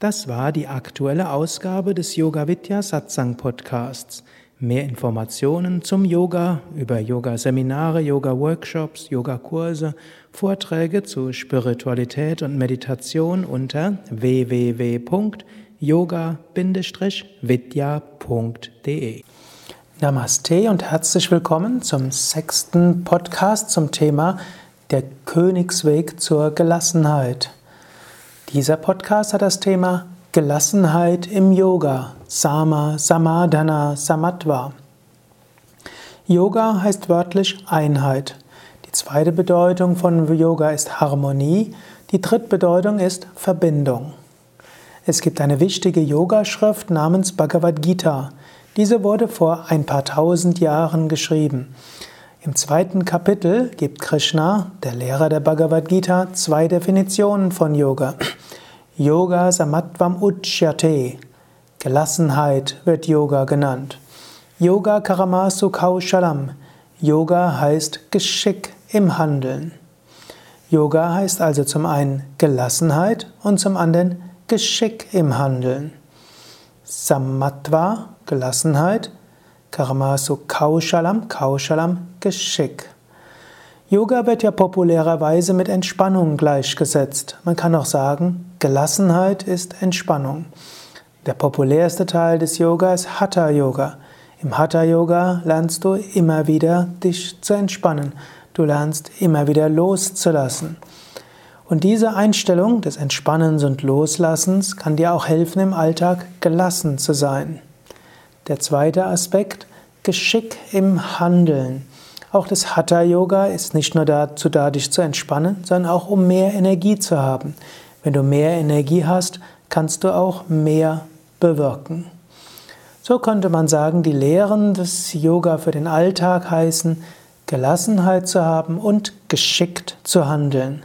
Das war die aktuelle Ausgabe des Yoga Vidya Satsang Podcasts. Mehr Informationen zum Yoga über Yoga-Seminare, Yoga-Workshops, Yogakurse, Vorträge zu Spiritualität und Meditation unter www.yoga-vidya.de. Namaste und herzlich willkommen zum sechsten Podcast zum Thema Der Königsweg zur Gelassenheit. Dieser Podcast hat das Thema Gelassenheit im Yoga, Sama, Samadhana, Samatva. Yoga heißt wörtlich Einheit. Die zweite Bedeutung von Yoga ist Harmonie. Die dritte Bedeutung ist Verbindung. Es gibt eine wichtige Yogaschrift namens Bhagavad Gita. Diese wurde vor ein paar tausend Jahren geschrieben. Im zweiten Kapitel gibt Krishna, der Lehrer der Bhagavad Gita, zwei Definitionen von Yoga. Yoga Samatvam Uchyate. Gelassenheit wird Yoga genannt. Yoga Karamasu Kaushalam. Yoga heißt Geschick im Handeln. Yoga heißt also zum einen Gelassenheit und zum anderen Geschick im Handeln. Samatva, Gelassenheit, Karmasu Kaushalam, Kaushalam, Geschick. Yoga wird ja populärerweise mit Entspannung gleichgesetzt. Man kann auch sagen, Gelassenheit ist Entspannung. Der populärste Teil des Yoga ist Hatha Yoga. Im Hatha Yoga lernst du immer wieder dich zu entspannen. Du lernst immer wieder loszulassen. Und diese Einstellung des Entspannens und Loslassens kann dir auch helfen, im Alltag gelassen zu sein. Der zweite Aspekt, Geschick im Handeln. Auch das Hatha Yoga ist nicht nur dazu da, dich zu entspannen, sondern auch um mehr Energie zu haben. Wenn du mehr Energie hast, kannst du auch mehr bewirken. So könnte man sagen, die Lehren des Yoga für den Alltag heißen, Gelassenheit zu haben und geschickt zu handeln.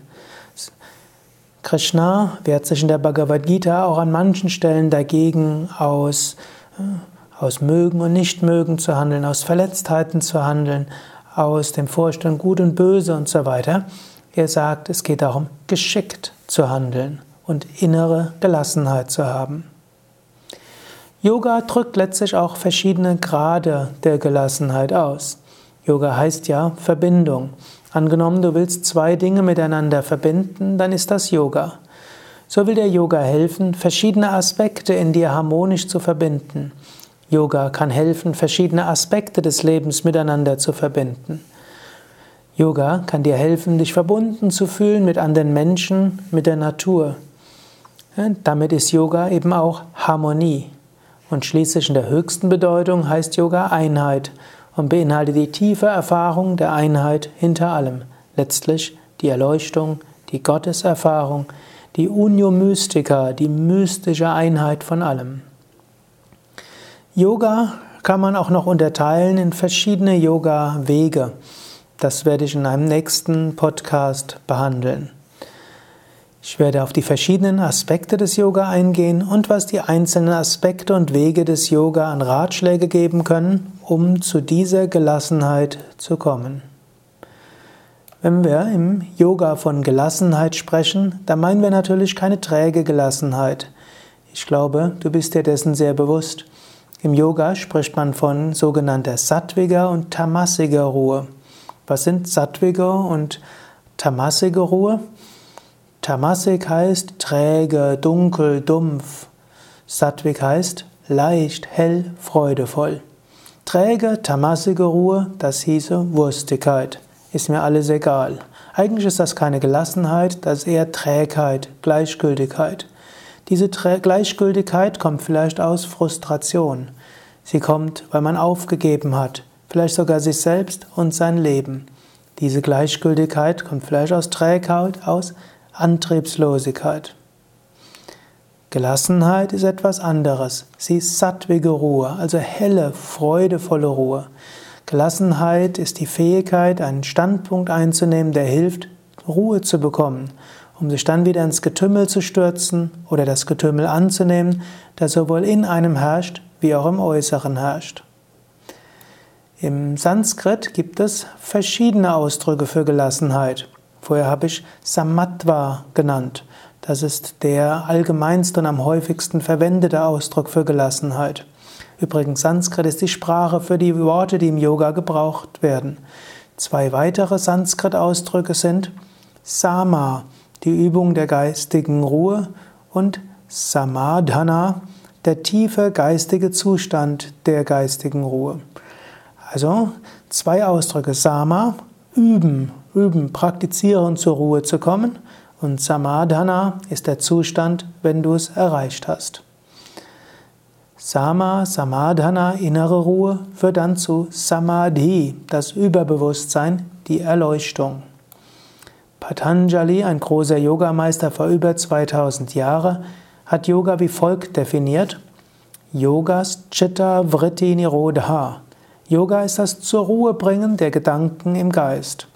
Krishna wehrt sich in der Bhagavad Gita auch an manchen Stellen dagegen aus, äh, aus Mögen und Nichtmögen zu handeln, aus Verletztheiten zu handeln, aus dem Vorstand Gut und Böse und so weiter. Er sagt, es geht darum, geschickt zu handeln und innere Gelassenheit zu haben. Yoga drückt letztlich auch verschiedene Grade der Gelassenheit aus. Yoga heißt ja Verbindung. Angenommen, du willst zwei Dinge miteinander verbinden, dann ist das Yoga. So will der Yoga helfen, verschiedene Aspekte in dir harmonisch zu verbinden. Yoga kann helfen, verschiedene Aspekte des Lebens miteinander zu verbinden. Yoga kann dir helfen, dich verbunden zu fühlen mit anderen Menschen, mit der Natur. damit ist Yoga eben auch Harmonie. Und schließlich in der höchsten Bedeutung heißt Yoga Einheit und beinhaltet die tiefe Erfahrung der Einheit hinter allem. Letztlich die Erleuchtung, die Gotteserfahrung, die Unio Mystica, die mystische Einheit von allem. Yoga kann man auch noch unterteilen in verschiedene Yoga-Wege. Das werde ich in einem nächsten Podcast behandeln. Ich werde auf die verschiedenen Aspekte des Yoga eingehen und was die einzelnen Aspekte und Wege des Yoga an Ratschläge geben können, um zu dieser Gelassenheit zu kommen. Wenn wir im Yoga von Gelassenheit sprechen, dann meinen wir natürlich keine träge Gelassenheit. Ich glaube, du bist dir dessen sehr bewusst. Im Yoga spricht man von sogenannter sattwiger und tamasiger Ruhe. Was sind sattwige und tamasige Ruhe? Tamasik heißt träge, dunkel, dumpf. Sattvik heißt leicht, hell, freudevoll. Träge, tamasige Ruhe, das hieße Wurstigkeit. Ist mir alles egal. Eigentlich ist das keine Gelassenheit, das ist eher Trägheit, Gleichgültigkeit. Diese Gleichgültigkeit kommt vielleicht aus Frustration. Sie kommt, weil man aufgegeben hat, vielleicht sogar sich selbst und sein Leben. Diese Gleichgültigkeit kommt vielleicht aus Trägheit, aus Antriebslosigkeit. Gelassenheit ist etwas anderes. Sie ist sattwige Ruhe, also helle, freudevolle Ruhe. Gelassenheit ist die Fähigkeit, einen Standpunkt einzunehmen, der hilft, Ruhe zu bekommen, um sich dann wieder ins Getümmel zu stürzen oder das Getümmel anzunehmen, das sowohl in einem herrscht wie auch im Äußeren herrscht. Im Sanskrit gibt es verschiedene Ausdrücke für Gelassenheit. Vorher habe ich Samatva genannt. Das ist der allgemeinste und am häufigsten verwendete Ausdruck für Gelassenheit. Übrigens, Sanskrit ist die Sprache für die Worte, die im Yoga gebraucht werden. Zwei weitere Sanskrit-Ausdrücke sind Sama, die Übung der geistigen Ruhe, und Samadhana, der tiefe geistige Zustand der geistigen Ruhe. Also zwei Ausdrücke. Sama, üben, üben, praktizieren, zur Ruhe zu kommen. Und Samadhana ist der Zustand, wenn du es erreicht hast. Sama, Samadhana, innere Ruhe, führt dann zu Samadhi, das Überbewusstsein, die Erleuchtung. Patanjali, ein großer Yogameister vor über 2000 Jahren, hat Yoga wie folgt definiert: Yogas Chitta Vritti Nirodha. Yoga ist das zur Ruhe bringen der Gedanken im Geist.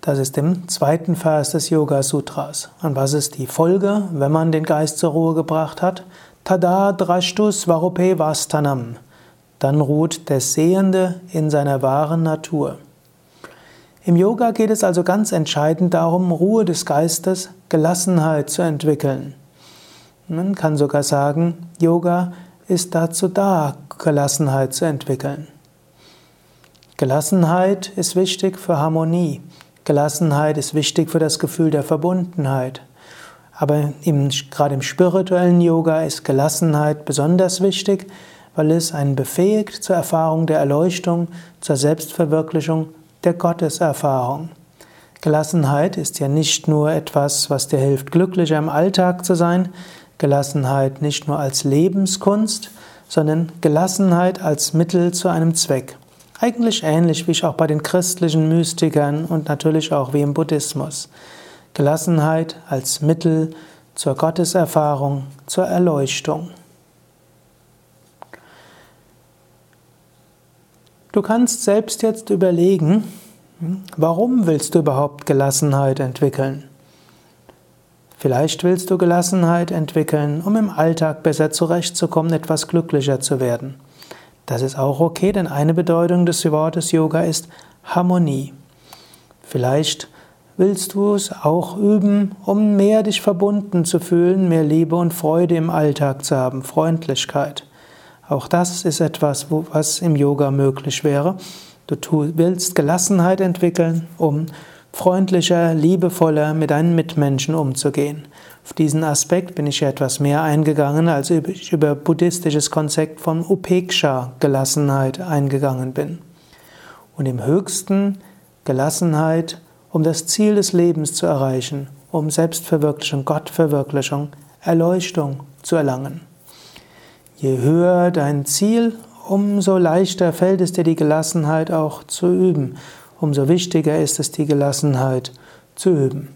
Das ist im zweiten Vers des Yoga Sutras. Und was ist die Folge, wenn man den Geist zur Ruhe gebracht hat? Tada drashtus varupe vastanam. Dann ruht der Sehende in seiner wahren Natur. Im Yoga geht es also ganz entscheidend darum, Ruhe des Geistes, Gelassenheit zu entwickeln. Man kann sogar sagen, Yoga ist dazu da, Gelassenheit zu entwickeln. Gelassenheit ist wichtig für Harmonie. Gelassenheit ist wichtig für das Gefühl der Verbundenheit. Aber im, gerade im spirituellen Yoga ist Gelassenheit besonders wichtig, weil es einen befähigt zur Erfahrung der Erleuchtung, zur Selbstverwirklichung der Gotteserfahrung. Gelassenheit ist ja nicht nur etwas, was dir hilft, glücklicher im Alltag zu sein, Gelassenheit nicht nur als Lebenskunst, sondern Gelassenheit als Mittel zu einem Zweck. Eigentlich ähnlich wie auch bei den christlichen Mystikern und natürlich auch wie im Buddhismus. Gelassenheit als Mittel zur Gotteserfahrung, zur Erleuchtung. Du kannst selbst jetzt überlegen, warum willst du überhaupt Gelassenheit entwickeln? Vielleicht willst du Gelassenheit entwickeln, um im Alltag besser zurechtzukommen, etwas glücklicher zu werden. Das ist auch okay, denn eine Bedeutung des Wortes Yoga ist Harmonie. Vielleicht willst du es auch üben, um mehr dich verbunden zu fühlen, mehr Liebe und Freude im Alltag zu haben, Freundlichkeit. Auch das ist etwas, was im Yoga möglich wäre. Du willst Gelassenheit entwickeln, um freundlicher, liebevoller mit deinen Mitmenschen umzugehen. Auf diesen Aspekt bin ich etwas mehr eingegangen, als ich über buddhistisches Konzept von Upeksha, Gelassenheit, eingegangen bin. Und im höchsten Gelassenheit, um das Ziel des Lebens zu erreichen, um Selbstverwirklichung, Gottverwirklichung, Erleuchtung zu erlangen. Je höher dein Ziel, umso leichter fällt es dir, die Gelassenheit auch zu üben. Umso wichtiger ist es, die Gelassenheit zu üben.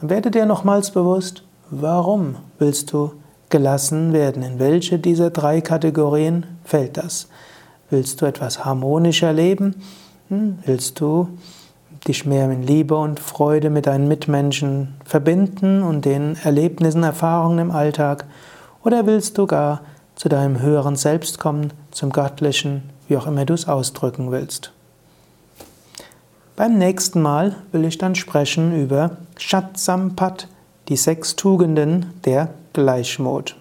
Dann werde dir nochmals bewusst, warum willst du gelassen werden? In welche dieser drei Kategorien fällt das? Willst du etwas harmonischer leben? Hm, willst du dich mehr in Liebe und Freude mit deinen Mitmenschen verbinden und den Erlebnissen, Erfahrungen im Alltag? Oder willst du gar zu deinem höheren Selbst kommen, zum Göttlichen, wie auch immer du es ausdrücken willst. Beim nächsten Mal will ich dann sprechen über Shatsampat, die sechs Tugenden der Gleichmut.